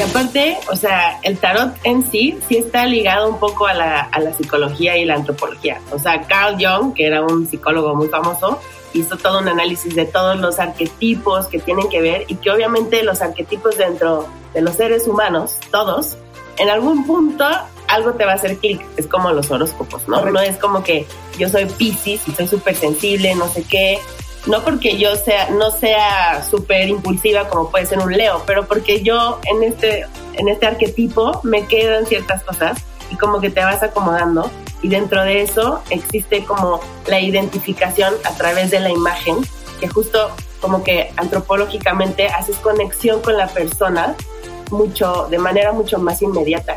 Y aparte, o sea, el tarot en sí sí está ligado un poco a la, a la psicología y la antropología. O sea, Carl Jung, que era un psicólogo muy famoso, hizo todo un análisis de todos los arquetipos que tienen que ver y que obviamente los arquetipos dentro de los seres humanos, todos, en algún punto algo te va a hacer clic. Es como los horóscopos, ¿no? No es como que yo soy Pisces y soy súper sensible, no sé qué. No porque yo sea, no sea súper impulsiva como puede ser un Leo, pero porque yo en este, en este arquetipo me quedan ciertas cosas y como que te vas acomodando y dentro de eso existe como la identificación a través de la imagen, que justo como que antropológicamente haces conexión con la persona mucho, de manera mucho más inmediata.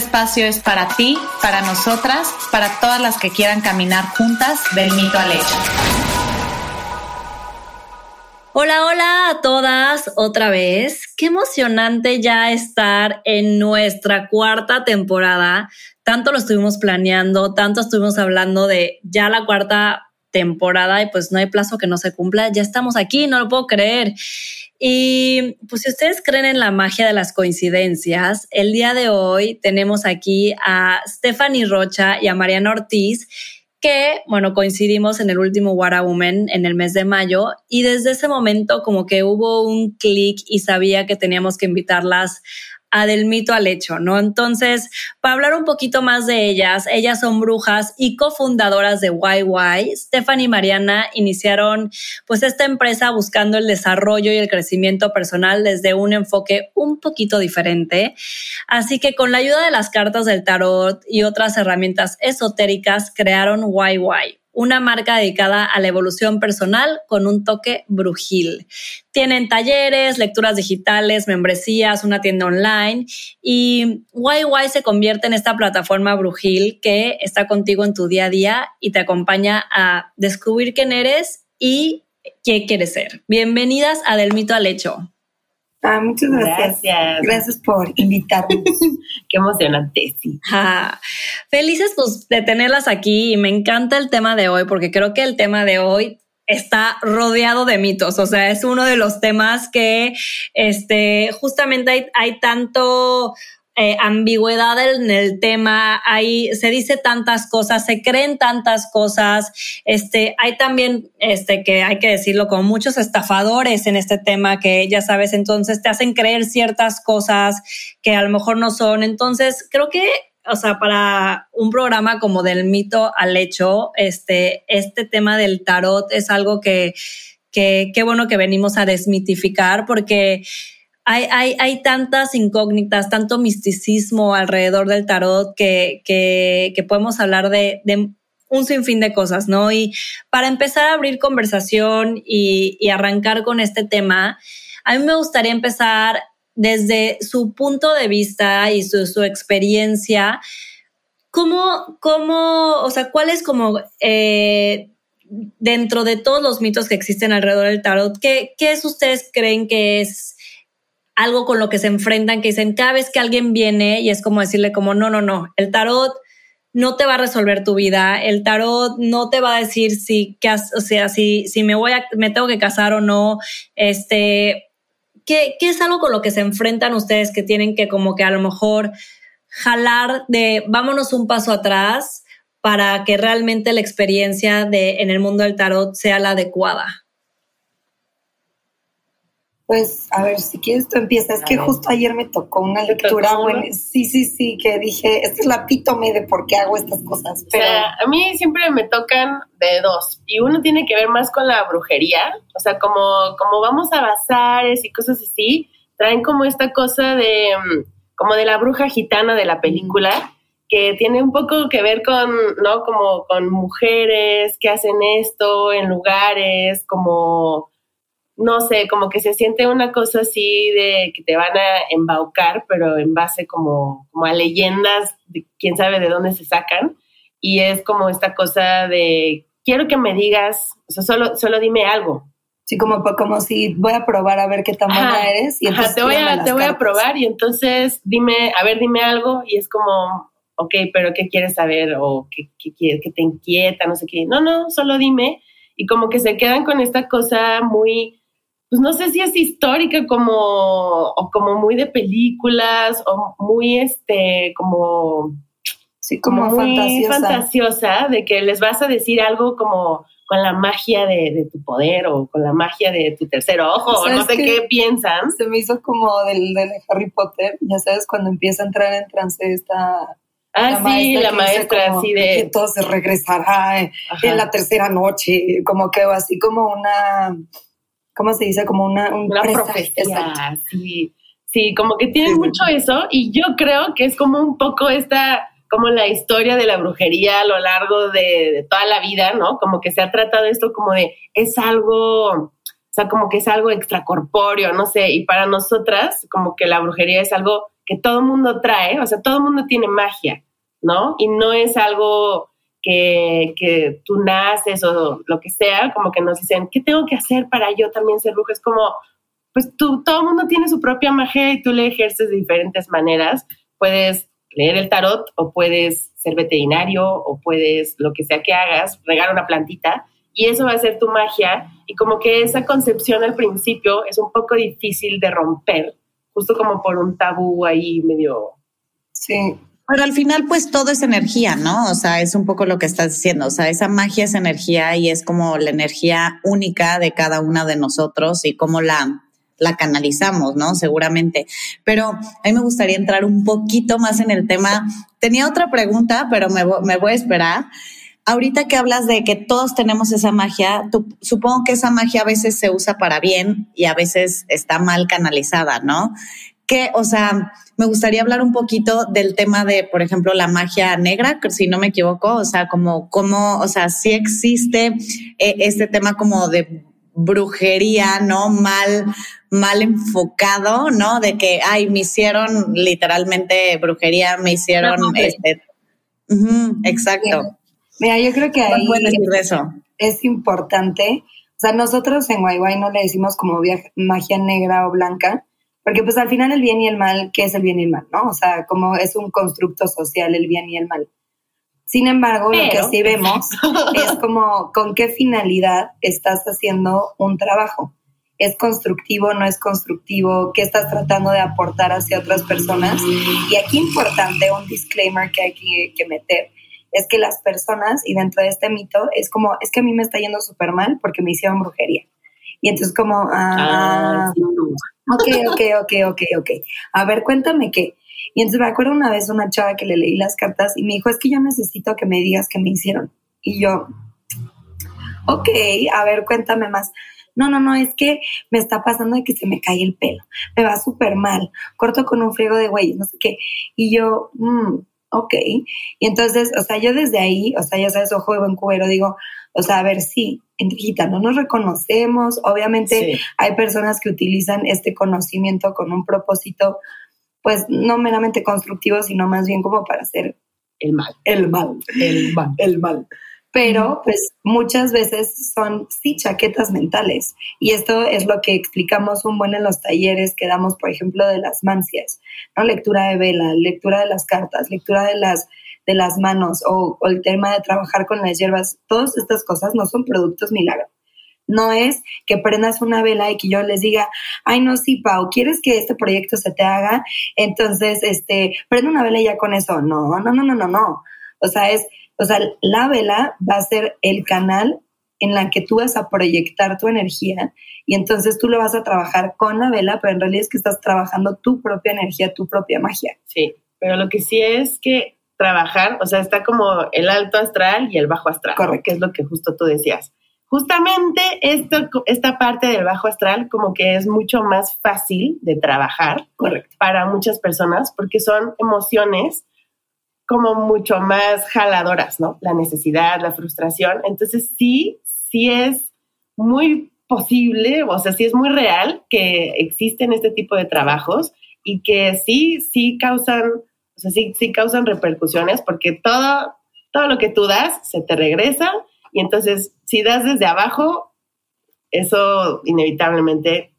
espacio es para ti, para nosotras, para todas las que quieran caminar juntas del mito al hecho. Hola, hola a todas otra vez. Qué emocionante ya estar en nuestra cuarta temporada. Tanto lo estuvimos planeando, tanto estuvimos hablando de ya la cuarta temporada y pues no hay plazo que no se cumpla. Ya estamos aquí, no lo puedo creer. Y pues si ustedes creen en la magia de las coincidencias, el día de hoy tenemos aquí a Stephanie Rocha y a Mariana Ortiz, que, bueno, coincidimos en el último Wara Woman en el mes de mayo y desde ese momento como que hubo un clic y sabía que teníamos que invitarlas a del mito al hecho, ¿no? Entonces, para hablar un poquito más de ellas, ellas son brujas y cofundadoras de YY. Stephanie y Mariana iniciaron pues esta empresa buscando el desarrollo y el crecimiento personal desde un enfoque un poquito diferente. Así que con la ayuda de las cartas del tarot y otras herramientas esotéricas crearon YY una marca dedicada a la evolución personal con un toque brujil. Tienen talleres, lecturas digitales, membresías, una tienda online y YY se convierte en esta plataforma brujil que está contigo en tu día a día y te acompaña a descubrir quién eres y qué quieres ser. Bienvenidas a Del Mito al Hecho. Ah, muchas gracias. Gracias. por invitarme. Qué emocionante, sí. Felices pues, de tenerlas aquí y me encanta el tema de hoy porque creo que el tema de hoy está rodeado de mitos, o sea, es uno de los temas que este, justamente hay, hay tanto eh, ambigüedad en el tema, hay, se dice tantas cosas, se creen tantas cosas, este, hay también, este, que hay que decirlo, como muchos estafadores en este tema que ya sabes, entonces te hacen creer ciertas cosas que a lo mejor no son. Entonces, creo que o sea, para un programa como del mito al hecho, este, este tema del tarot es algo que, que, qué bueno que venimos a desmitificar porque hay, hay, tantas incógnitas, tanto misticismo alrededor del tarot que, que, podemos hablar de, un sinfín de cosas, ¿no? Y para empezar a abrir conversación y, arrancar con este tema, a mí me gustaría empezar desde su punto de vista y su, experiencia. ¿Cómo, cómo, o sea, cuál es como eh, dentro de todos los mitos que existen alrededor del tarot, ¿qué, qué es ustedes creen que es algo con lo que se enfrentan, que dicen cada vez que alguien viene y es como decirle como, no, no, no, el tarot no te va a resolver tu vida, el tarot no te va a decir si, o sea, si, si me voy a, me tengo que casar o no, este, ¿qué, ¿qué es algo con lo que se enfrentan ustedes que tienen que como que a lo mejor jalar de vámonos un paso atrás para que realmente la experiencia de, en el mundo del tarot sea la adecuada? Pues, a ver, si quieres tú empiezas. Es que justo ayer me tocó una lectura, bueno, sí, sí, sí, que dije, esta es la epítome de por qué hago estas cosas. Pero... a mí siempre me tocan de dos, y uno tiene que ver más con la brujería, o sea, como, como vamos a bazares y cosas así, traen como esta cosa de, mm, como de la bruja gitana de la película, que tiene un poco que ver con, ¿no? Como con mujeres que hacen esto en lugares, como, no sé, como que se siente una cosa así de que te van a embaucar, pero en base como, como a leyendas, de quién sabe de dónde se sacan. Y es como esta cosa de, quiero que me digas, o sea, solo, solo dime algo, Sí, como, como si voy a probar a ver qué tan buena eres. Y ajá, te voy, a, te voy a probar y entonces dime, a ver, dime algo y es como, ok, pero ¿qué quieres saber? O ¿qué, qué, qué te inquieta? No sé qué. No, no, solo dime. Y como que se quedan con esta cosa muy, pues no sé si es histórica como, o como muy de películas, o muy este, como... Sí, como, muy fantasiosa. fantasiosa, de que les vas a decir algo como con la magia de, tu poder o con la magia de tu tercer ojo, o no sé qué piensan. Se me hizo como del, de Harry Potter, ya sabes, cuando empieza a entrar en trance esta... Ah, sí, la maestra, así de... Que todo se regresará en, la tercera noche, como que así como una... ¿Cómo se dice? Como una... una profecía, sí. Sí, como que tiene mucho eso y yo creo que es como un poco esta como la historia de la brujería a lo largo de, toda la vida, ¿no? Como que se ha tratado esto como de, es algo, o sea, como que es algo extracorpóreo, no sé, y para nosotras, como que la brujería es algo que todo mundo trae, o sea, todo mundo tiene magia, ¿no? Y no es algo que, que tú naces o lo que sea, como que nos dicen, ¿qué tengo que hacer para yo también ser bruja? Es como, pues tú, todo el mundo tiene su propia magia y tú le ejerces de diferentes maneras. Puedes leer el tarot o puedes ser veterinario o puedes lo que sea que hagas, regar una plantita y eso va a ser tu magia y como que esa concepción al principio es un poco difícil de romper, justo como por un tabú ahí medio... Sí. Pero al final pues todo es energía, ¿no? O sea, es un poco lo que estás diciendo, o sea, esa magia es energía y es como la energía única de cada una de nosotros y cómo la la canalizamos, ¿no? Seguramente. Pero a mí me gustaría entrar un poquito más en el tema. Tenía otra pregunta, pero me, voy a esperar. Ahorita que hablas de que todos tenemos esa magia, supongo que esa magia a veces se usa para bien y a veces está mal canalizada, ¿no? Que, o sea, me gustaría hablar un poquito del tema de, por ejemplo, la magia negra, si no me equivoco, o sea, como, como, o sea, si existe eh, este tema como de brujería, ¿no? Mal, mal enfocado, ¿no? De que, ay, me hicieron literalmente brujería, me hicieron, este, exacto. Mira, yo creo que ahí eso? es importante. O sea, nosotros en Guay no le decimos como magia negra o blanca, porque pues al final el bien y el mal, ¿qué es el bien y el mal? ¿No? O sea, como es un constructo social el bien y el mal. Sin embargo, lo que sí vemos es como con qué finalidad estás haciendo un trabajo. ¿Es constructivo, no es constructivo? ¿Qué estás tratando de aportar hacia otras personas? Y aquí importante, un disclaimer que hay que, meter, es que las personas, y dentro de este mito, es como, es que a mí me está yendo súper mal porque me hicieron brujería. Y entonces como, ah, ah ok, ok, ok, ok, ok. A ver, cuéntame qué. Y entonces me acuerdo una vez una chava que le leí las cartas y me dijo, es que yo necesito que me digas qué me hicieron. Y yo, ok, a ver, cuéntame más. No, no, no, es que me está pasando de que se me cae el pelo, me va súper mal, corto con un friego de güey, no sé qué. Y yo, mmm, ok. Y entonces, o sea, yo desde ahí, o sea, ya sabes, ojo de buen cubero, digo, o sea, a ver, sí, Enriquita, no nos reconocemos. Obviamente hay personas que utilizan este conocimiento con un propósito pues no meramente constructivo, sino más bien como para hacer el mal. El mal, el mal, el mal. Pero pues muchas veces son sí chaquetas mentales y esto es lo que explicamos un buen en los talleres que damos, por ejemplo, de las mancias, ¿no? Lectura de vela, lectura de las cartas, lectura de las de las manos o, o el tema de trabajar con las hierbas, todas estas cosas no son productos milagros no es que prendas una vela y que yo les diga, ay, no, sí, Pau, ¿quieres que este proyecto se te haga? Entonces, este, prende una vela y ya con eso. No, no, no, no, no, no. O sea, es, o sea, la vela va a ser el canal en la que tú vas a proyectar tu energía y entonces tú lo vas a trabajar con la vela, pero en realidad es que estás trabajando tu propia energía, tu propia magia. Sí, pero lo que sí es que trabajar, o sea, está como el alto astral y el bajo astral, Correcto. que es lo que justo tú decías justamente esto, esta parte del bajo astral como que es mucho más fácil de trabajar para muchas personas porque son emociones como mucho más jaladoras, ¿no? La necesidad, la frustración. Entonces sí, sí es muy posible, o sea, sí es muy real que existen este tipo de trabajos y que sí, sí causan, o sea, sí, sí causan repercusiones porque todo, todo lo que tú das se te regresa y entonces si das desde abajo, eso inevitablemente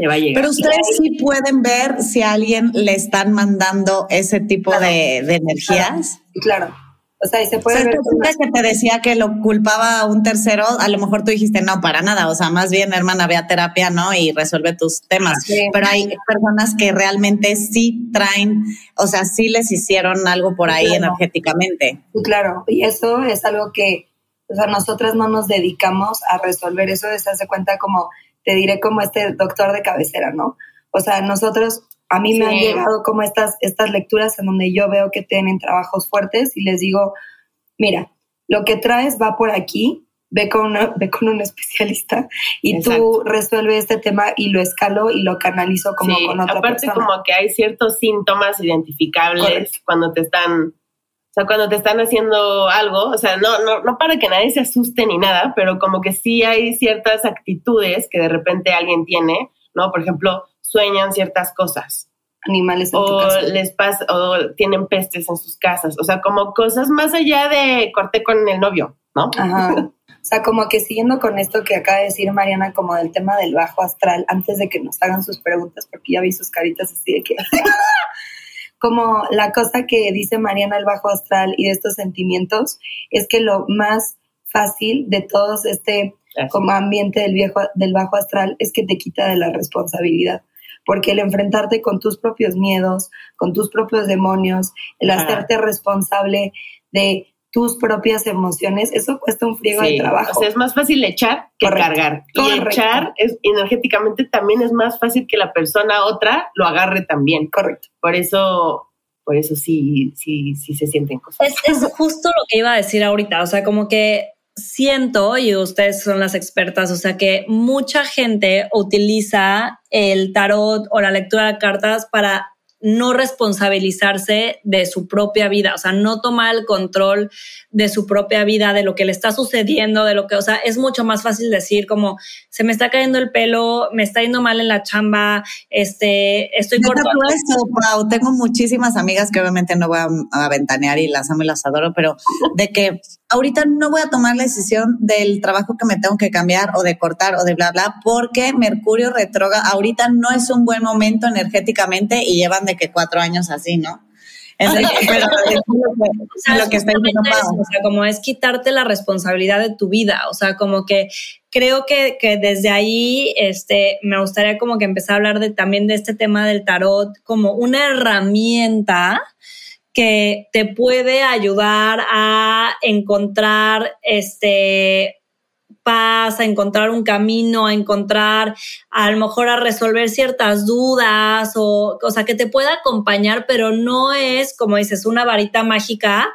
te va a llegar. Pero ustedes sí pueden ver si a alguien le están mandando ese tipo de, energías. Claro. O sea, y se puede ver. que te decía que lo culpaba a un tercero, a lo mejor tú dijiste no, para nada. O sea, más bien, hermana, ve a terapia, ¿no? Y resuelve tus temas. Pero hay personas que realmente sí traen, o sea, sí les hicieron algo por ahí energéticamente. Claro. Y eso es algo que, o sea, nosotras no nos dedicamos a resolver. Eso se hace cuenta como te diré como este doctor de cabecera, ¿no? O sea, nosotros, a mí me han llegado como estas, estas lecturas en donde yo veo que tienen trabajos fuertes y les digo, mira, lo que traes va por aquí, ve con, ve con un especialista y tú resuelve este tema y lo escalo y lo canalizo como con otra aparte como que hay ciertos síntomas identificables cuando te están sea, cuando te están haciendo algo, o sea, no, no, no para que nadie se asuste ni nada, pero como que sí hay ciertas actitudes que de repente alguien tiene, ¿no? Por ejemplo, sueñan ciertas cosas. Animales. o les pasa, o tienen pestes en sus casas. O sea, como cosas más allá de corté con el novio, ¿no? Ajá. O sea, como que siguiendo con esto que acaba de decir Mariana, como del tema del bajo astral, antes de que nos hagan sus preguntas, porque ya vi sus caritas así de que como la cosa que dice Mariana el bajo astral y de estos sentimientos es que lo más fácil de todo este como ambiente del, viejo, del bajo astral es que te quita de la responsabilidad. Porque el enfrentarte con tus propios miedos, con tus propios demonios, el hacerte responsable de tus propias emociones, eso cuesta un friego de trabajo. O sea, es más fácil echar que cargar. Y echar es, energéticamente también es más fácil que la persona otra lo agarre también. Correcto. Por eso, por eso sí, sí, sí se sienten cosas. Es, es justo lo que iba a decir ahorita. O sea, como que siento, y ustedes son las expertas, o sea que mucha gente utiliza el tarot o la lectura de cartas para no responsabilizarse de su propia vida, o sea, no tomar el control de su propia vida, de lo que le está sucediendo, de lo que, o sea, es mucho más fácil decir como, se me está cayendo el pelo, me está yendo mal en la chamba, este, estoy cortando. Pau, tengo muchísimas amigas que obviamente no voy a, a ventanear y las amo y las adoro, pero de que ahorita no voy a tomar la decisión del trabajo que me tengo que cambiar o de cortar o de bla, bla, porque Mercurio retrógrado ahorita no es un buen momento energéticamente y llevan de que cuatro años así, ¿no? pero lo que, o sea, como es quitarte la responsabilidad de tu vida, o sea, como que creo que, que, desde ahí este, me gustaría como que empezar a hablar de, también de este tema del tarot como una herramienta que te puede ayudar a encontrar este paz, a encontrar un camino, a encontrar, a lo mejor a resolver ciertas dudas o, o sea, que te pueda acompañar, pero no es, como dices, una varita mágica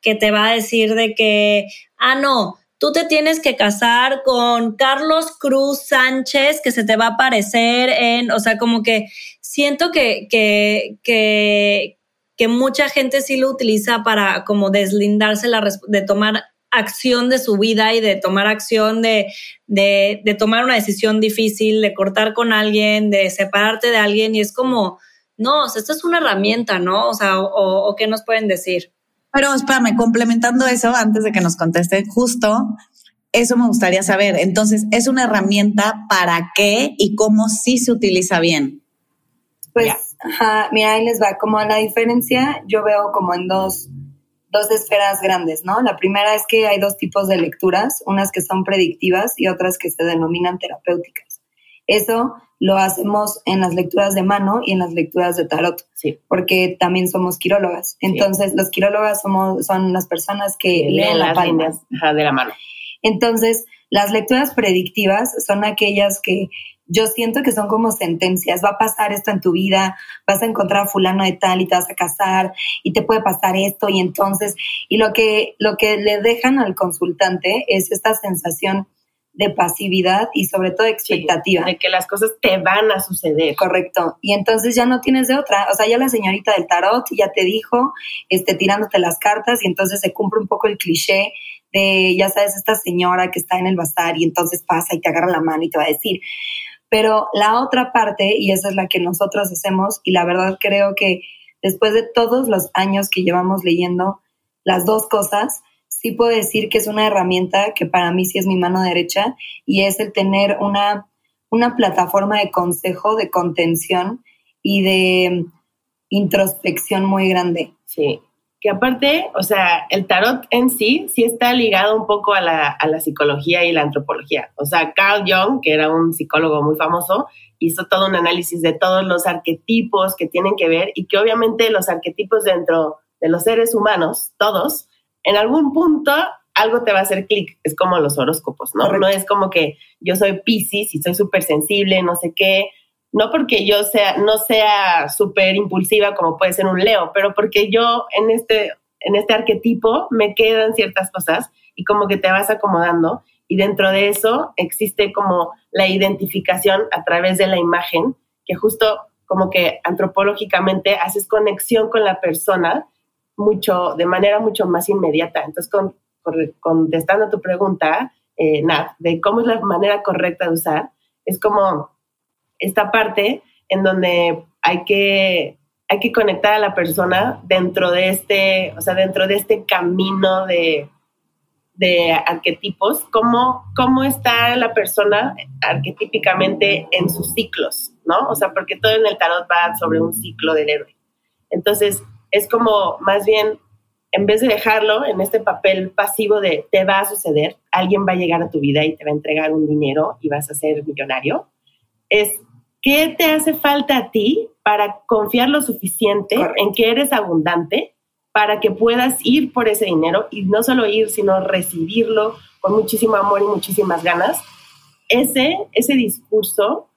que te va a decir de que, ah, no, tú te tienes que casar con Carlos Cruz Sánchez, que se te va a aparecer en, o sea, como que siento que, que, que, que mucha gente sí lo utiliza para como deslindarse la, de tomar acción de su vida y de tomar acción de, de, de, tomar una decisión difícil, de cortar con alguien, de separarte de alguien y es como, no, o sea, esto es una herramienta, ¿no? O sea, o, o qué nos pueden decir. Pero espérame, complementando eso, antes de que nos conteste, justo eso me gustaría saber. Entonces, ¿es una herramienta para qué y cómo sí se utiliza bien? Pues, mira, ahí les va. Como la diferencia, yo veo como en dos, dos esferas grandes, ¿no? La primera es que hay dos tipos de lecturas, unas que son predictivas y otras que se denominan terapéuticas. Eso lo hacemos en las lecturas de mano y en las lecturas de tarot, sí. porque también somos quirólogas. Entonces, los quirólogas somos, son las personas que leen, la palma de la mano. Entonces, las lecturas predictivas son aquellas que yo siento que son como sentencias, va a pasar esto en tu vida, vas a encontrar a fulano de tal y te vas a casar y te puede pasar esto y entonces, y lo que, lo que le dejan al consultante es esta sensación de pasividad y sobre todo expectativa. de que las cosas te van a suceder. Correcto. Y entonces ya no tienes de otra. O sea, ya la señorita del tarot ya te dijo, este, tirándote las cartas y entonces se cumple un poco el cliché de, ya sabes, esta señora que está en el bazar y entonces pasa y te agarra la mano y te va a decir. Pero la otra parte, y esa es la que nosotros hacemos, y la verdad creo que después de todos los años que llevamos leyendo las dos cosas, sí puedo decir que es una herramienta que para mí sí es mi mano derecha y es el tener una, una plataforma de consejo, de contención y de introspección muy grande. Sí, que aparte, o sea, el tarot en sí sí está ligado un poco a la, a la, psicología y la antropología. O sea, Carl Jung, que era un psicólogo muy famoso, hizo todo un análisis de todos los arquetipos que tienen que ver y que obviamente los arquetipos dentro de los seres humanos, todos, en algún punto algo te va a hacer clic. Es como los horóscopos, ¿no? No es como que yo soy Pisces y soy súper sensible, no sé qué. No porque yo sea, no sea súper impulsiva como puede ser un Leo, pero porque yo en este, en este arquetipo me quedan ciertas cosas y como que te vas acomodando. Y dentro de eso existe como la identificación a través de la imagen, que justo como que antropológicamente haces conexión con la persona mucho, de manera mucho más inmediata. Entonces, con, contestando a tu pregunta, eh, Nat, de cómo es la manera correcta de usar, es como esta parte en donde hay que, hay que conectar a la persona dentro de este, o sea, dentro de este camino de, de arquetipos, cómo, cómo está la persona arquetípicamente en sus ciclos, ¿no? O sea, porque todo en el tarot va sobre un ciclo del héroe. Entonces, es como más bien, en vez de dejarlo en este papel pasivo de te va a suceder, alguien va a llegar a tu vida y te va a entregar un dinero y vas a ser millonario, es qué te hace falta a ti para confiar lo suficiente en que eres abundante para que puedas ir por ese dinero y no solo ir, sino recibirlo con muchísimo amor y muchísimas ganas. Ese, ese discurso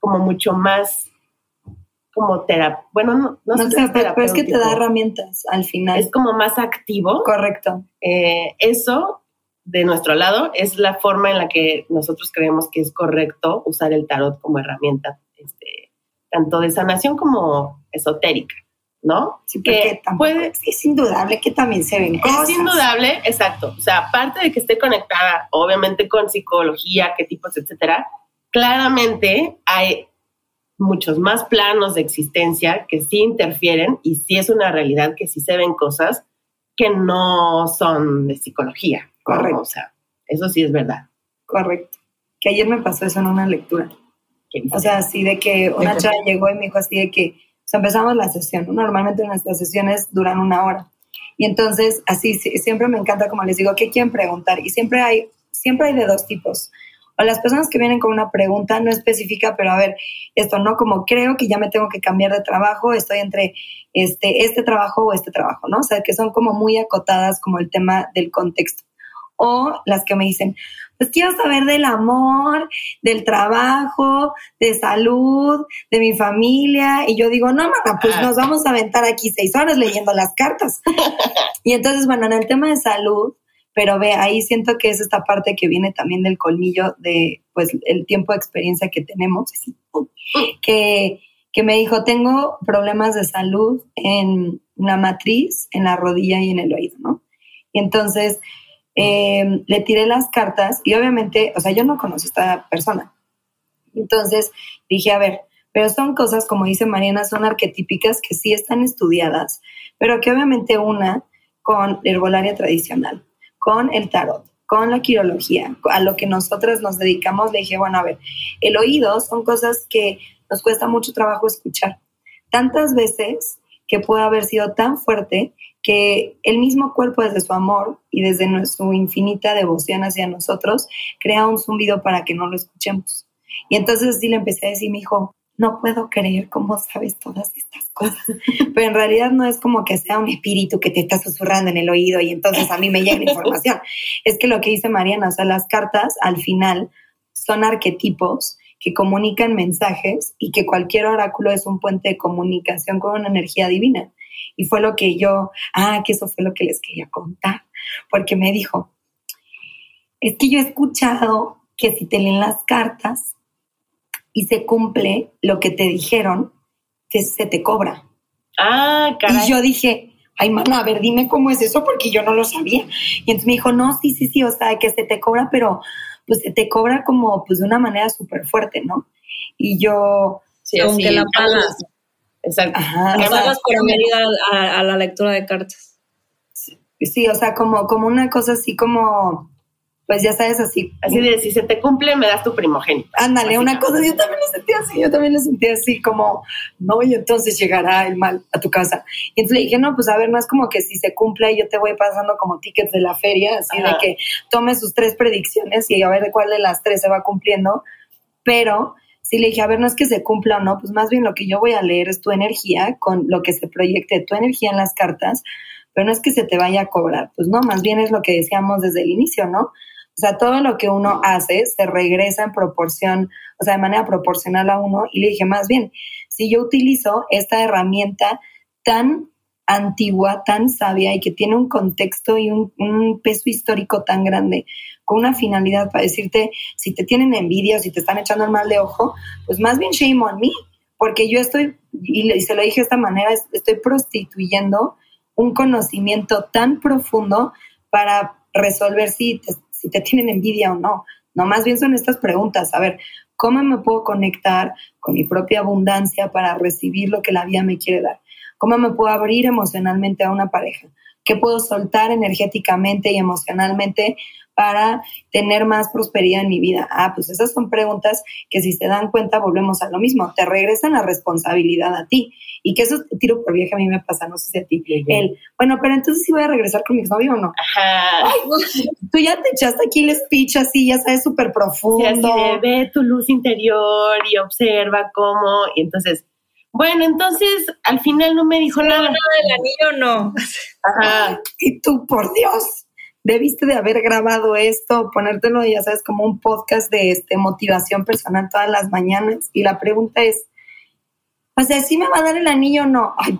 como mucho más como terapia, bueno, no, no, sé pero es que te da herramientas al final. Es como más activo. Correcto. Eh, eso, de nuestro lado, es la forma en la que nosotros creemos que es correcto usar el tarot como herramienta, este, tanto de sanación como esotérica. ¿no? Sí, que puede, es indudable que también se ven cosas. Es indudable, exacto. O sea, aparte de que esté conectada, obviamente, con psicología, qué tipos, etcétera, claramente hay muchos más planos de existencia que sí interfieren y sí es una realidad que sí se ven cosas que no son de psicología. Correcto. O sea, eso sí es verdad. Correcto. Que ayer me pasó eso en una lectura. O sea, así de que una chava llegó y me dijo así de que, o sea, empezamos la sesión. Normalmente nuestras sesiones duran una hora. Y entonces, así, siempre me encanta, como les digo, ¿qué quieren preguntar? Y siempre hay, siempre hay de dos tipos o las personas que vienen con una pregunta no específica, pero a ver, esto no como creo que ya me tengo que cambiar de trabajo, estoy entre este, este trabajo o este trabajo, ¿no? O sea, que son como muy acotadas como el tema del contexto. O las que me dicen, pues quiero saber del amor, del trabajo, de salud, de mi familia. Y yo digo, no, mamá, pues nos vamos a aventar aquí seis horas leyendo las cartas. y entonces, bueno, en el tema de salud, pero ve, ahí siento que es esta parte que viene también del colmillo de, pues, el tiempo de experiencia que tenemos, que, que me dijo, tengo problemas de salud en la matriz, en la rodilla y en el oído, ¿no? Y entonces em, le tiré las cartas y obviamente, o sea, yo no conozco a esta persona. Entonces dije, a ver, pero son cosas, como dice Mariana, son arquetípicas que sí están estudiadas, pero que obviamente una con herbolaria tradicional con el tarot, con la quirología, a lo que nosotras nos dedicamos, le dije, bueno, a ver, el oído son cosas que nos cuesta mucho trabajo escuchar. Tantas veces que puede haber sido tan fuerte que el mismo cuerpo desde su amor y desde su infinita devoción hacia nosotros crea un zumbido para que no lo escuchemos. Y entonces sí le empecé a decir, mi hijo, no puedo creer cómo sabes todas estas cosas. Pero en realidad no es como que sea un espíritu que te está susurrando en el oído y entonces a mí me llega la información. Es que lo que dice Mariana, o sea, las cartas al final son arquetipos que comunican mensajes y que cualquier oráculo es un puente de comunicación con una energía divina. Y fue lo que yo, ah, que eso fue lo que les quería contar, porque me dijo, es que yo he escuchado que si te leen las cartas y se cumple lo que te dijeron, que se te cobra. Ah, caray. Y yo dije, ay, mamá, a ver, dime cómo es eso, porque yo no lo sabía. Y entonces me dijo, no, sí, sí, sí, o sea, que se te cobra, pero pues se te cobra como pues de una manera súper fuerte, ¿no? Y yo... Sí, Aunque así, la pagas. Exacto. Ajá, La o sea, a, a la lectura de cartas. sí, o sea, como, como una cosa así como, pues ya sabes, así. Así de, si se te cumple, me das tu primogénito. Ándale, una cosa, yo también lo sentí así, yo también lo sentí así, como, no, y entonces llegará el mal a tu casa. Y entonces le dije, no, pues a ver, no es como que si se cumple, yo te voy pasando como tickets de la feria, así Ajá. de que tome sus tres predicciones y a ver de cuál de las tres se va cumpliendo. Pero sí le dije, a ver, no es que se cumpla o no, pues más bien lo que yo voy a leer es tu energía con lo que se proyecte tu energía en las cartas, pero no es que se te vaya a cobrar, pues no, más bien es lo que decíamos desde el inicio, ¿no? O sea, todo lo que uno hace se regresa en proporción, o sea, de manera proporcional a uno. Y le dije, más bien, si yo utilizo esta herramienta tan antigua, tan sabia y que tiene un contexto y un, un peso histórico tan grande, una finalidad para decirte si te tienen envidia o si te están echando el mal de ojo, pues más bien shame on me, porque yo estoy, y, se lo dije de esta manera, es- estoy prostituyendo un conocimiento tan profundo para resolver si te, si te tienen envidia o no. No, más bien son estas preguntas. A ver, ¿cómo me puedo conectar con mi propia abundancia para recibir lo que la vida me quiere dar? ¿Cómo me puedo abrir emocionalmente a una pareja? ¿Qué puedo soltar energéticamente y emocionalmente para tener más prosperidad en mi vida? Ah, pues esas son preguntas que si se dan cuenta volvemos a lo mismo, te regresan la responsabilidad a ti. Y que eso tiro por vieja a mí me pasa, no sé si a ti. Ujú. El, bueno, pero entonces sí voy a regresar con mi exnovio o no. Ajá. Tú ya te echaste aquí el speech así, ya sabes, súper Sí, profundo. así de ve tu luz interior y observa cómo. Y entonces, bueno, entonces al final no me dijo nada. ¿El anillo no? Ajá. Y tú, por Dios, debiste de haber grabado esto, ponértelo, ya sabes, como un podcast de este, motivación personal todas las mañanas. Y la pregunta es, o sea, ¿sí me va a dar el anillo o no? Ay,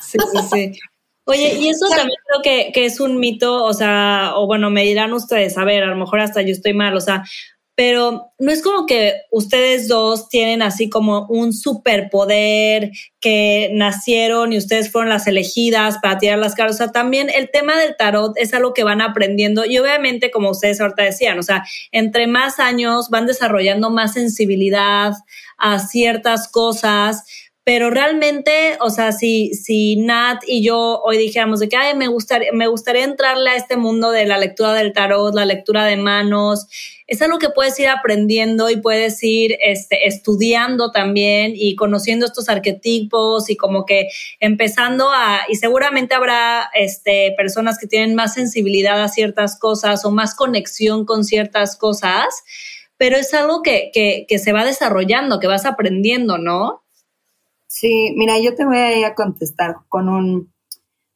Sí, sí, sí. Oye, y eso también creo que, que es un mito, o sea, o bueno, me dirán ustedes, a ver, a lo mejor hasta yo estoy mal, o sea, pero no es como que ustedes dos tienen así como un superpoder que nacieron y ustedes fueron las elegidas para tirar las cartas. O sea, también el tema del tarot es algo que van aprendiendo y obviamente, como ustedes ahorita decían, o sea, entre más años van desarrollando más sensibilidad a ciertas cosas, pero realmente, o sea, si, si Nat y yo hoy dijéramos de que Ay, me, gustaría, me gustaría entrarle a este mundo de la lectura del tarot, la lectura de manos, es algo que puedes ir aprendiendo y puedes ir este, estudiando también y conociendo estos arquetipos y como que empezando a, y seguramente habrá este, personas que tienen más sensibilidad a ciertas cosas o más conexión con ciertas cosas, pero es algo que, que, se va desarrollando, que vas aprendiendo, ¿no? Sí, mira, yo te voy a a contestar con un,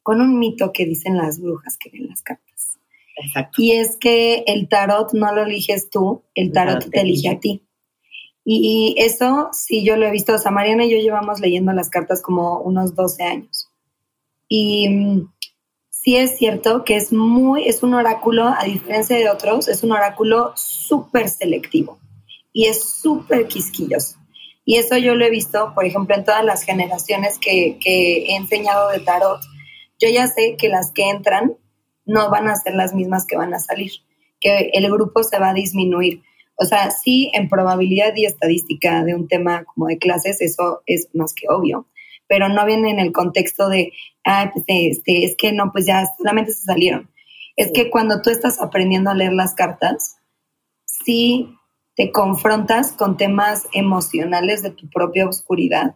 con un mito que dicen las brujas que ven las cartas. Exacto. Y es que el tarot no lo eliges tú, el tarot te elige a ti. Y eso sí yo lo he visto, o sea, Mariana y yo llevamos leyendo las cartas como unos 12 años. Y mm, sí es cierto que es muy, es un oráculo, a diferencia de otros, es un oráculo súper selectivo y es súper quisquilloso. Y eso yo lo he visto, por ejemplo, en todas las generaciones que, que he enseñado de tarot. Yo ya sé que las que entran no van a ser las mismas que van a salir, que el grupo se va a disminuir. O sea, sí, en probabilidad y estadística de un tema como de clases, eso es más que obvio, pero no viene en el contexto de, ah, pues este, es que no, pues ya solamente se salieron. Es que cuando tú estás aprendiendo a leer las cartas, sí te confrontas con temas emocionales de tu propia oscuridad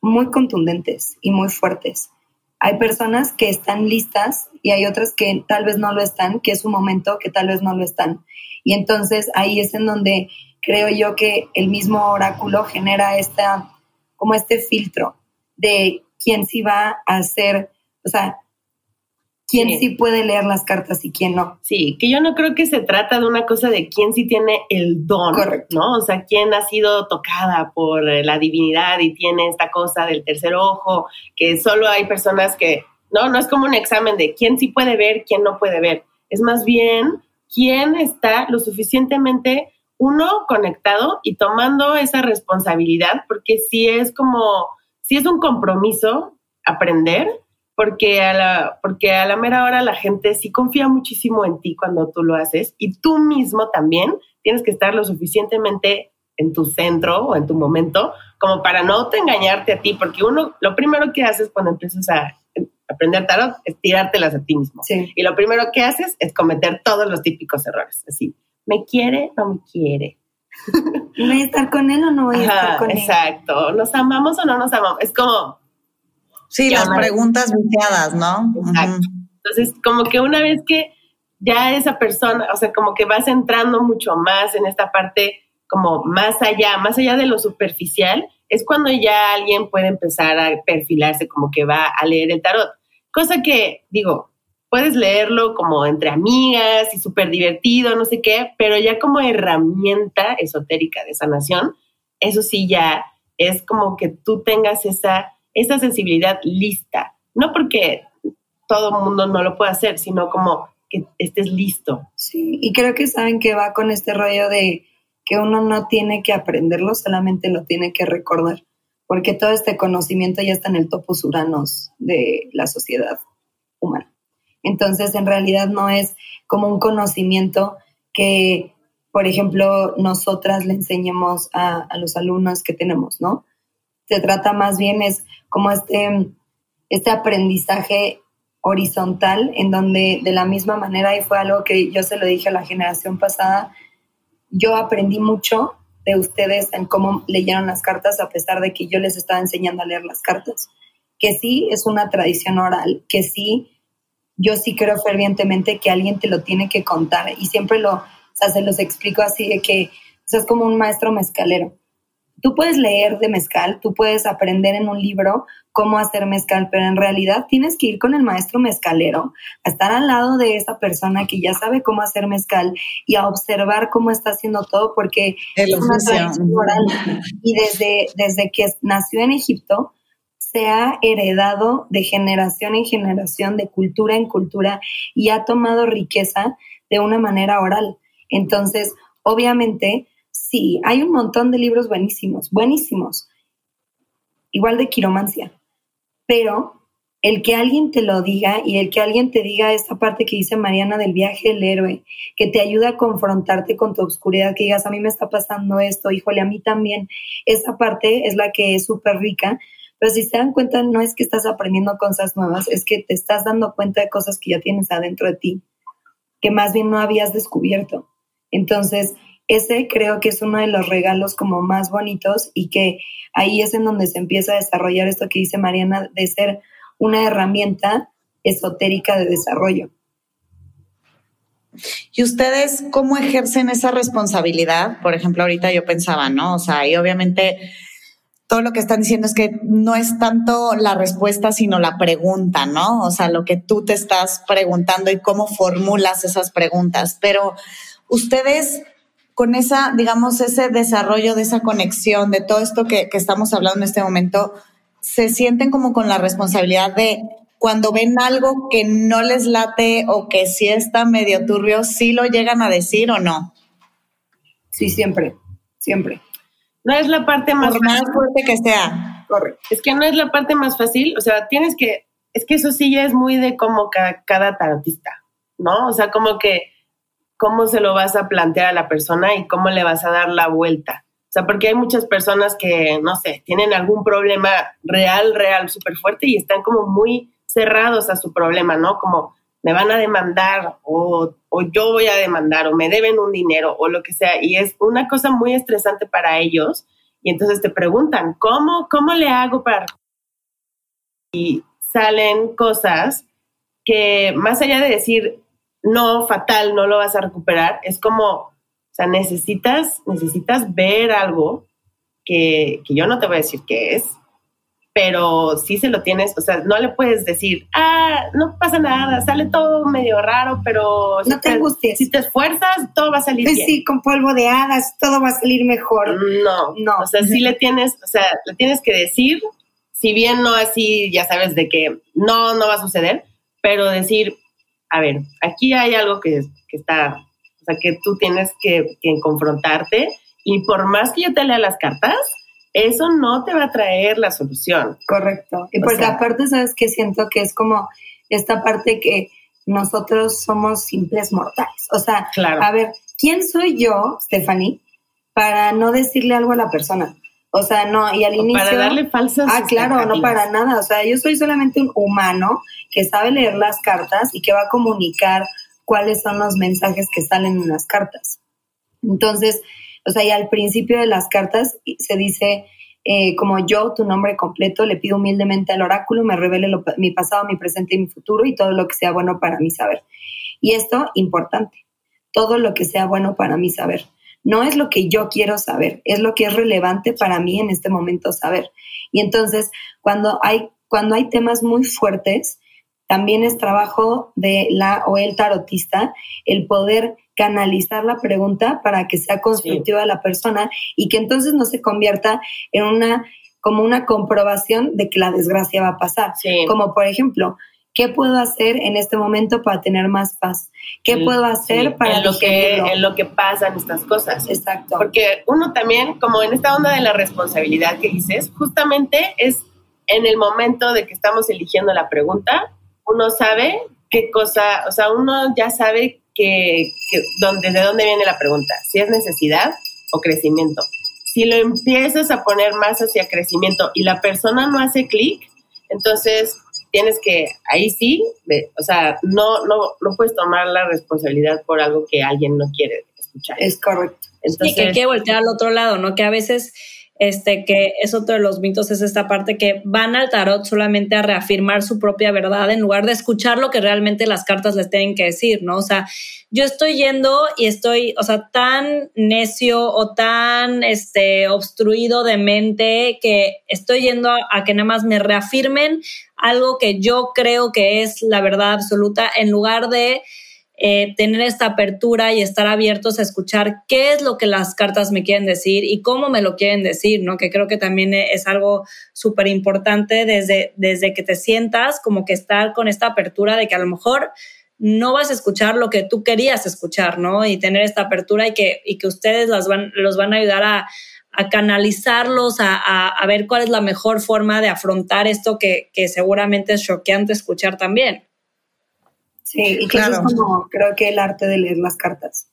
muy contundentes y muy fuertes. Hay personas que están listas y hay otras que tal vez no lo están, que es un momento que tal vez no lo están. Y entonces ahí es en donde creo yo que el mismo oráculo genera esta, como este filtro de quién sí va a hacer, o sea, quién sí. Sí. puede leer las cartas y quién no. Sí, que yo no creo que se trata de una cosa de quién sí tiene el don, Correcto. ¿no? O sea, quién ha sido tocada por eh, la divinidad y tiene esta cosa del tercer ojo, que solo hay personas que, no, no es como un examen de quién sí puede ver, quién no puede ver. Es más bien quién está lo suficientemente uno conectado y tomando esa responsabilidad, porque si es como, si es un compromiso aprender, porque a la, porque a la mera hora la gente sí confía muchísimo en ti cuando tú lo haces y tú mismo también tienes que estar lo suficientemente en tu centro o en tu momento como para no te engañarte a ti, porque uno, lo primero que haces cuando empiezas a aprender tarot es tirártelas a ti mismo. Y lo primero que haces es cometer todos los típicos errores, así, ¿me quiere no me quiere? ¿Voy a estar con él o no voy a estar con él? Exacto, ¿nos amamos o no nos amamos? Es como, Sí, las preguntas viciadas, ¿no? Exacto. Entonces, como que una vez que ya esa persona, o sea, como que vas entrando mucho más en esta parte, como más allá, más allá de lo superficial, es cuando ya alguien puede empezar a perfilarse como que va a leer el tarot. Cosa que, digo, puedes leerlo como entre amigas y súper divertido, no sé qué, pero ya como herramienta esotérica de sanación, eso sí ya es como que tú tengas esa esa sensibilidad lista. No porque todo el mundo no lo pueda hacer, sino como que estés listo. Sí, y creo que saben que va con este rollo de que uno no tiene que aprenderlo, solamente lo tiene que recordar, porque todo este conocimiento ya está en el topos uranos de la sociedad humana. Entonces, en realidad no es como un conocimiento que, por ejemplo, nosotras le enseñemos a, a los alumnos que tenemos, ¿no? Se trata más bien es como este, este aprendizaje horizontal en donde de la misma manera, y fue algo que yo se lo dije a la generación pasada, yo aprendí mucho de ustedes en cómo leyeron las cartas a pesar de que yo les estaba enseñando a leer las cartas. Que sí es una tradición oral, que sí, yo sí creo fervientemente que alguien te lo tiene que contar y siempre lo, o sea, se los explico así de que o es como un maestro mezcalero tú puedes leer de mezcal, tú puedes aprender en un libro cómo hacer mezcal, pero en realidad tienes que ir con el maestro mezcalero, a estar al lado de esa persona que ya sabe cómo hacer mezcal y a observar cómo está haciendo todo, porque es una tradición oral. Y desde, desde que nació en Egipto, se ha heredado de generación en generación, de cultura en cultura, y ha tomado riqueza de una manera oral. Entonces, obviamente, Sí, hay un montón de libros buenísimos, buenísimos, igual de quiromancia, pero el que alguien te lo diga y el que alguien te diga esta parte que dice Mariana del viaje del héroe, que te ayuda a confrontarte con tu oscuridad, que digas, a mí me está pasando esto, híjole, a mí también, esa parte es la que es súper rica, pero si se dan cuenta, no es que estás aprendiendo cosas nuevas, es que te estás dando cuenta de cosas que ya tienes adentro de ti, que más bien no habías descubierto. Entonces, ese creo que es uno de los regalos como más bonitos y que ahí es en donde se empieza a desarrollar esto que dice Mariana de ser una herramienta esotérica de desarrollo. ¿Y ustedes cómo ejercen esa responsabilidad? Por ejemplo, ahorita yo pensaba, ¿no? O sea, y obviamente todo lo que están diciendo es que no es tanto la respuesta, sino la pregunta, ¿no? O sea, lo que tú te estás preguntando y cómo formulas esas preguntas. Pero ustedes con esa, digamos, ese desarrollo de esa conexión, de todo esto que, estamos hablando en este momento, se sienten como con la responsabilidad de cuando ven algo que no les late o que sí está medio turbio, sí lo llegan a decir o no. Sí, siempre, siempre. No es la parte más, más fuerte que sea. Correcto. Es que no es la parte más fácil, o sea, tienes que, es que eso sí ya es muy de como cada, cada tarotista, ¿no? O sea, como que cómo se lo vas a plantear a la persona y cómo le vas a dar la vuelta. O sea, porque hay muchas personas que, no sé, tienen algún problema real, real, súper fuerte y están como muy cerrados a su problema, ¿no? Como me van a demandar o, o, yo voy a demandar o me deben un dinero o lo que sea. Y es una cosa muy estresante para ellos. Y entonces te preguntan, ¿cómo, cómo le hago para... Y salen cosas que más allá de decir, no, fatal, no lo vas a recuperar. Es como, o sea, necesitas, necesitas ver algo que, yo no te voy a decir qué es, pero sí se lo tienes, o sea, no le puedes decir, ah, no pasa nada, sale todo medio raro, pero no te, angusties. Si te esfuerzas, todo va a salir bien. Sí, con polvo de hadas, todo va a salir mejor. No, no. O sea, sí le tienes, o sea, le tienes que decir, si bien no así, ya sabes de que no, no va a suceder, pero decir, a ver, aquí hay algo que, está sea, que tú tienes que, que confrontarte y por más que yo te lea las cartas, eso no te va a traer la solución. Correcto. Y porque aparte, ¿sabes que Siento que es como esta parte que nosotros somos simples mortales. O sea, claro. a ver, ¿quién soy yo, Stephanie, para no decirle algo a la persona? O sea, no, y al inicio... Para darle falsas... Ah, claro, no para nada. O sea, yo soy solamente un humano que sabe leer las cartas y que va a comunicar cuáles son los mensajes que salen en las cartas. Entonces, o sea, y al principio de las cartas se dice, eh, como yo, tu nombre completo, le pido humildemente al oráculo, me revele mi pasado, mi presente y mi futuro y todo lo que sea bueno para mí saber. Y esto, importante, todo lo que sea bueno para mí saber. No es lo que yo quiero saber, es lo que es relevante para mí en este momento saber. Y entonces, cuando hay, cuando hay temas muy fuertes, también es trabajo de la o el tarotista el poder canalizar la pregunta para que sea constructiva la persona y que entonces no se convierta en una como una comprobación de que la desgracia va a pasar. Como por ejemplo, ¿qué puedo hacer en este momento para tener más paz? ¿Qué puedo hacer para en lo que en lo que pasan estas cosas? Exacto. Porque uno también, como en esta onda de la responsabilidad que dices, justamente es en el momento de que estamos eligiendo la pregunta, uno sabe qué cosa, o sea, uno ya sabe que, dónde, de dónde viene la pregunta, si es necesidad o crecimiento. Si lo empiezas a poner más hacia crecimiento y la persona no hace clic, entonces tienes que, ahí sí, o sea, no, no, no puedes tomar la responsabilidad por algo que alguien no quiere escuchar. Es correcto. Entonces, que hay que voltear al otro lado, ¿no? Que a veces este, que es otro de los mitos, es esta parte que van al tarot solamente a reafirmar su propia verdad en lugar de escuchar lo que realmente las cartas les tienen que decir, ¿no? O sea, yo estoy yendo y estoy, o sea, tan necio o tan, este, obstruido de mente que estoy yendo a, a que nada más me reafirmen algo que yo creo que es la verdad absoluta en lugar de eh, tener esta apertura y estar abiertos a escuchar qué es lo que las cartas me quieren decir y cómo me lo quieren decir, ¿no? Que creo que también es algo súper importante desde, desde que te sientas, como que estar con esta apertura de que a lo mejor no vas a escuchar lo que tú querías escuchar, ¿no? Y tener esta apertura y que, y que ustedes las van, los van a ayudar a, a canalizarlos, a, a, a, ver cuál es la mejor forma de afrontar esto que, que seguramente es choqueante escuchar también. Sí, y claro. es como creo que el arte de leer las cartas.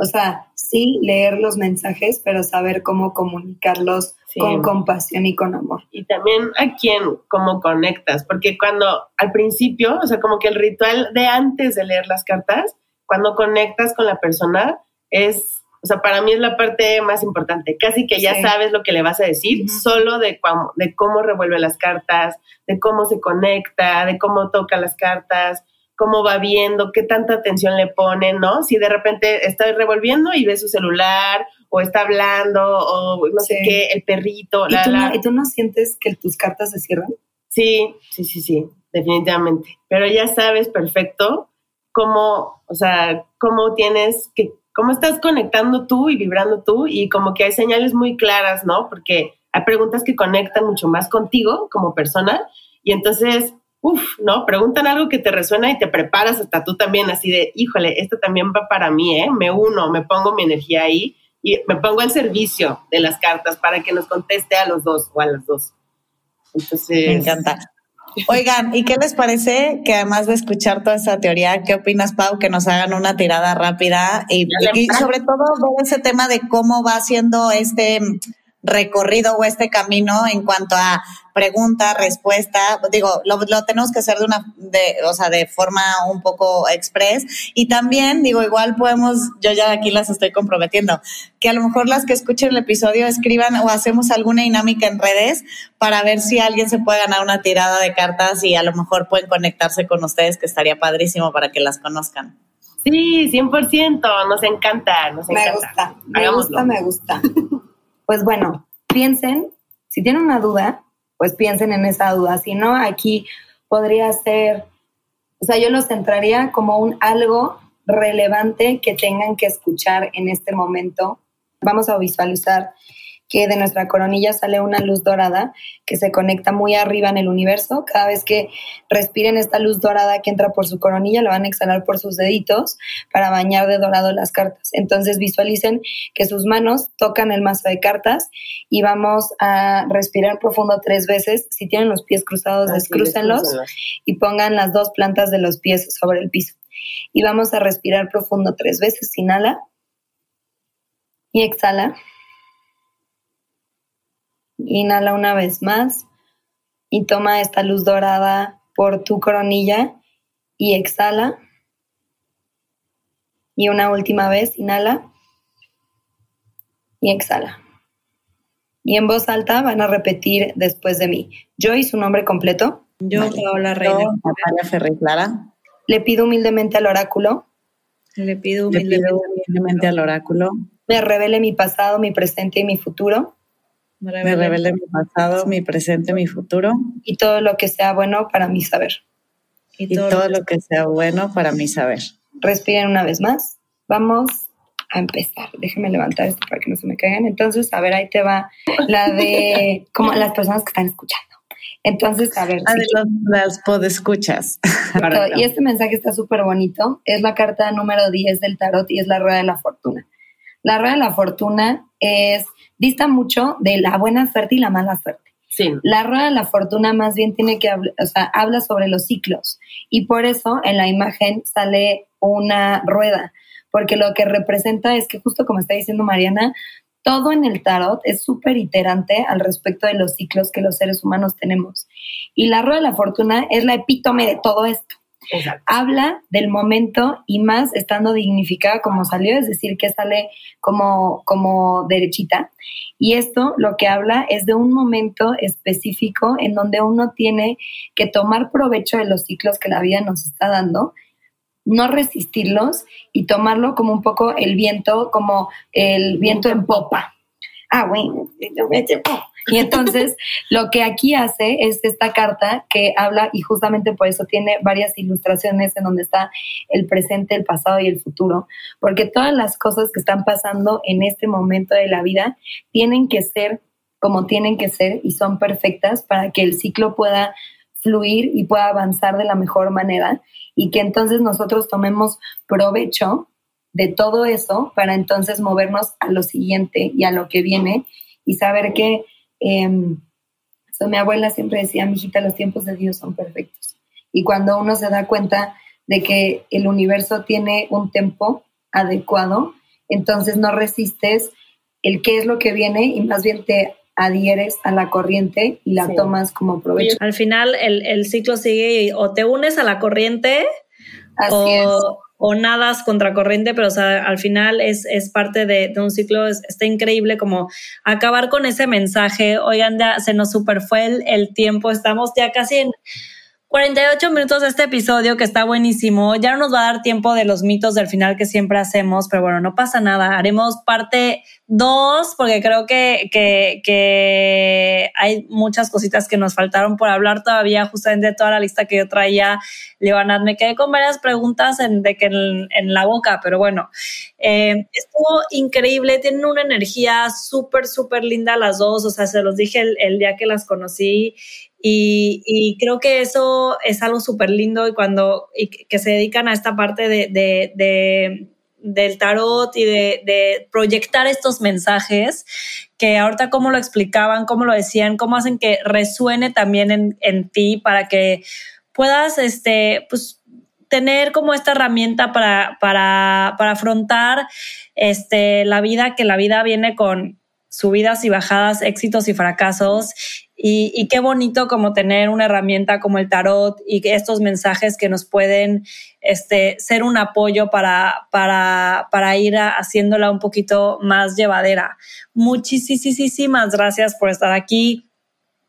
O sea, sí leer los mensajes, pero saber cómo comunicarlos con compasión y con amor. Y también a quién, cómo conectas, porque cuando al principio, o sea, como que el ritual de antes de leer las cartas, cuando conectas con la persona, es, o sea, para mí es la parte más importante. Casi que ya sabes lo que le vas a decir, solo de cómo, de cómo revuelve las cartas, de cómo se conecta, de cómo toca las cartas cómo va viendo, qué tanta atención le pone, ¿no? Si de repente está revolviendo y ve su celular o está hablando o no sé qué, el perrito. ¿Y, tú No, ¿Y tú no sientes que tus cartas se cierran? Sí, sí, sí, sí, definitivamente. Pero ya sabes perfecto cómo, o sea, cómo tienes que, cómo estás conectando tú y vibrando tú y como que hay señales muy claras, ¿no? Porque hay preguntas que conectan mucho más contigo como persona y entonces Uf, ¿no? Preguntan algo que te resuena y te preparas hasta tú también, así de, híjole, esto también va para mí, ¿eh? Me uno, me pongo mi energía ahí y me pongo al servicio de las cartas para que nos conteste a los dos o a las dos. Entonces. Me encanta. Oigan, ¿y qué les parece que además de escuchar toda esa teoría, qué opinas, Pau, que nos hagan una tirada rápida y, y sobre todo ver ese tema de cómo va siendo este recorrido o este camino en cuanto a pregunta, respuesta, digo, lo, tenemos que hacer de una, de, o sea, de forma un poco express y también, digo, igual podemos, yo ya aquí las estoy comprometiendo, que a lo mejor las que escuchen el episodio escriban o hacemos alguna dinámica en redes para ver si alguien se puede ganar una tirada de cartas y a lo mejor pueden conectarse con ustedes, que estaría padrísimo para que las conozcan. Sí, 100%, nos encanta, nos me Gusta, me gusta, me gusta. pues bueno, piensen, si tienen una duda, pues piensen en esa duda. Si no, aquí podría ser, o sea, yo lo centraría como un algo relevante que tengan que escuchar en este momento. Vamos a visualizar que de nuestra coronilla sale una luz dorada que se conecta muy arriba en el universo. Cada vez que respiren esta luz dorada que entra por su coronilla, la van a exhalar por sus deditos para bañar de dorado las cartas. Entonces visualicen que sus manos tocan el mazo de cartas y vamos a respirar profundo tres veces. Si tienen los pies cruzados, descrúcenlos y pongan las dos plantas de los pies sobre el piso. Y vamos a respirar profundo tres veces. Inhala y exhala. Inhala una vez más y toma esta luz dorada por tu coronilla y exhala. Y una última vez, inhala y exhala. Y en voz alta van a repetir después de mí. Yo y su nombre completo. Yo, Paola Reina. Natalia Clara. Le pido humildemente al oráculo. Le pido Le humildemente. pido humildemente al oráculo. Me revele mi pasado, mi presente y mi futuro. Me revele mi pasado, mi presente, mi futuro. Y todo lo que sea bueno para mi saber. Y todo lo que sea bueno para mi saber. Respiren una vez más. Vamos a empezar. Déjenme levantar esto para que no se me caigan. Entonces, a ver, ahí te va la de como las personas que están escuchando. Entonces, a ver. Ah, si de los- las podescuchas. Y este mensaje está súper bonito. Es la carta número 10 del tarot y es la rueda de la fortuna. La rueda de la fortuna es, dista mucho de la buena suerte y la mala suerte. Sí. La rueda de la fortuna más bien tiene que hablar, o sea, habla sobre los ciclos y por eso en la imagen sale una rueda, porque lo que representa es que justo como está diciendo Mariana, todo en el tarot es súper iterante al respecto de los ciclos que los seres humanos tenemos. Y la rueda de la fortuna es la epítome de todo esto Exacto. habla del momento y más estando dignificada como salió, es decir, que sale como, como derechita. Y esto lo que habla es de un momento específico en donde uno tiene que tomar provecho de los ciclos que la vida nos está dando, no resistirlos y tomarlo como un poco el viento, como el viento en popa. Ah, bueno, y entonces lo que aquí hace es esta carta que habla y justamente por eso tiene varias ilustraciones en donde está el presente, el pasado y el futuro, porque todas las cosas que están pasando en este momento de la vida tienen que ser como tienen que ser y son perfectas para que el ciclo pueda fluir y pueda avanzar de la mejor manera y que entonces nosotros tomemos provecho de todo eso para entonces movernos a lo siguiente y a lo que viene y saber que eh, so, mi abuela siempre decía, mijita, los tiempos de Dios son perfectos. Y cuando uno se da cuenta de que el universo tiene un tiempo adecuado, entonces no resistes el qué es lo que viene y más bien te adhieres a la corriente y la Sí. tomas como provecho. Al final el, el ciclo sigue o te unes a la corriente Así es. o, o nadas contracorriente, pero o sea, al final es, es parte de, un ciclo, es- está increíble como acabar con ese mensaje. Oigan, ya se nos super fue el, el tiempo, estamos ya casi en 48 minutos de este episodio que está buenísimo. Ya no nos va a dar tiempo de los mitos del final que siempre hacemos, pero bueno, no pasa nada. Haremos parte 2 porque creo que, que, hay muchas cositas que nos faltaron por hablar todavía, justamente de toda la lista que yo traía. Leonard, me quedé con varias preguntas en, de que en la boca, pero bueno, eh, estuvo increíble. Tienen una energía súper, súper linda las dos. O sea, se los dije el, el día que las conocí y, creo que eso es algo súper lindo y cuando que se dedican a esta parte de, de, de del tarot y de, de, proyectar estos mensajes que ahorita cómo lo explicaban, cómo lo decían, cómo hacen que resuene también en, en ti para que puedas este, pues, tener como esta herramienta para, para, para afrontar este, la vida, que la vida viene con subidas y bajadas, éxitos y fracasos. Y, qué bonito como tener una herramienta como el tarot y estos mensajes que nos pueden este, ser un apoyo para, ir haciéndola un poquito más llevadera. Muchísimas gracias por estar aquí.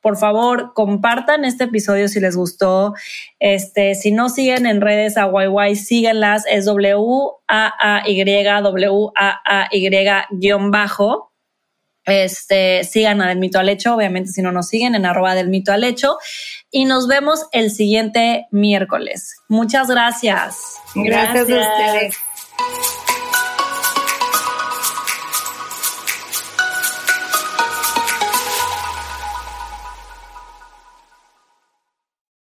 Por favor, compartan este episodio si les gustó. Este, si no siguen en redes a YY, síganlas. Es W-A-A-Y, W-A-A-Y guion bajo. Este, sigan a Del Mito al Hecho, obviamente si no nos siguen en arroba del Mito al Hecho. Y nos vemos el siguiente miércoles. Muchas gracias. Gracias, gracias. a ustedes.